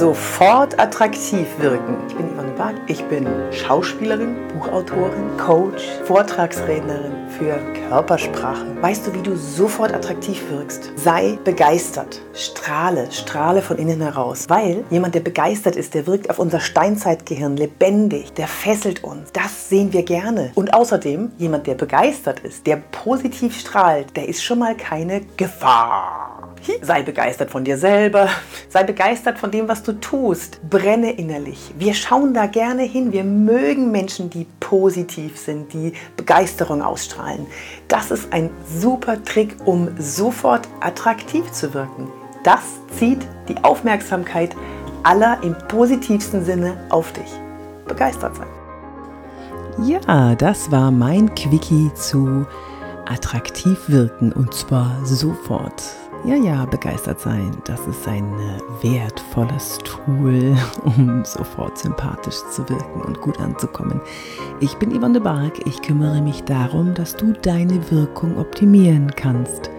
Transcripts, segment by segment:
Sofort attraktiv wirken. Ich bin Yvonne Bark. Ich bin Schauspielerin, Buchautorin, Coach, Vortragsrednerin für Körpersprache. Weißt du, wie du sofort attraktiv wirkst? Sei begeistert. Strahle, strahle von innen heraus. Weil jemand, der begeistert ist, der wirkt auf unser Steinzeitgehirn lebendig. Der fesselt uns. Das sehen wir gerne. Und außerdem, jemand, der begeistert ist, der positiv strahlt, der ist schon mal keine Gefahr. Sei begeistert von dir selber, sei begeistert von dem, was du tust. Brenne innerlich. Wir schauen da gerne hin. Wir mögen Menschen, die positiv sind, die Begeisterung ausstrahlen. Das ist ein super Trick, um sofort attraktiv zu wirken. Das zieht die Aufmerksamkeit aller im positivsten Sinne auf dich. Begeistert sein. Ja, das war mein Quickie zu attraktiv wirken und zwar sofort. Ja, ja, begeistert sein, das ist ein äh, wertvolles Tool, um sofort sympathisch zu wirken und gut anzukommen. Ich bin Yvonne de Barg, ich kümmere mich darum, dass du deine Wirkung optimieren kannst,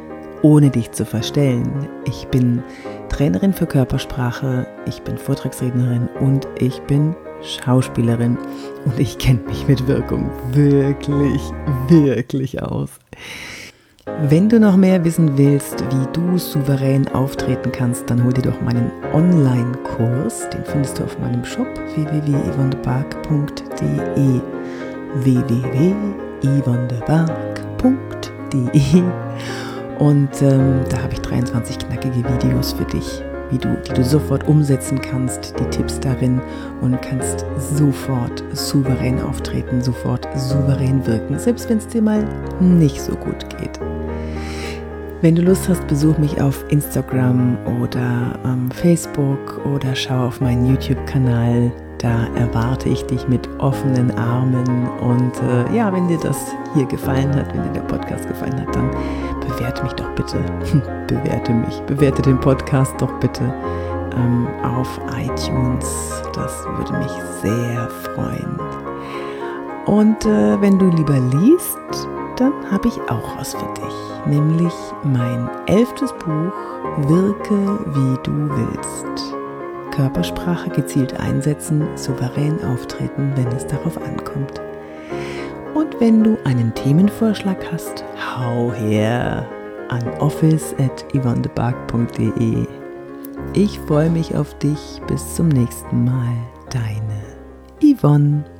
ohne dich zu verstellen. Ich bin Trainerin für Körpersprache, ich bin Vortragsrednerin und ich bin Schauspielerin und ich kenne mich mit Wirkung wirklich, wirklich aus. Wenn du noch mehr wissen willst, wie du souverän auftreten kannst, dann hol dir doch meinen Online-Kurs. Den findest du auf meinem Shop www.yvonnebark.de www.yvonnebark.de Und ähm, da habe ich 23 knackige Videos für dich, wie du, die du sofort umsetzen kannst, die Tipps darin und kannst sofort souverän auftreten, sofort souverän wirken, selbst wenn es dir mal nicht so gut geht. Wenn du Lust hast, besuch mich auf Instagram oder ähm, Facebook oder schau auf meinen YouTube-Kanal. Da erwarte ich dich mit offenen Armen. Und äh, ja, wenn dir das hier gefallen hat, wenn dir der Podcast gefallen hat, dann bewerte mich doch bitte. bewerte mich. Bewerte den Podcast doch bitte ähm, auf iTunes. Das würde mich sehr freuen. Und äh, wenn du lieber liest, dann habe ich auch was für dich, nämlich mein elftes Buch Wirke wie du willst. Körpersprache gezielt einsetzen, souverän auftreten, wenn es darauf ankommt. Und wenn du einen Themenvorschlag hast, hau her an office.yvonnebark.de. Ich freue mich auf dich. Bis zum nächsten Mal. Deine Yvonne.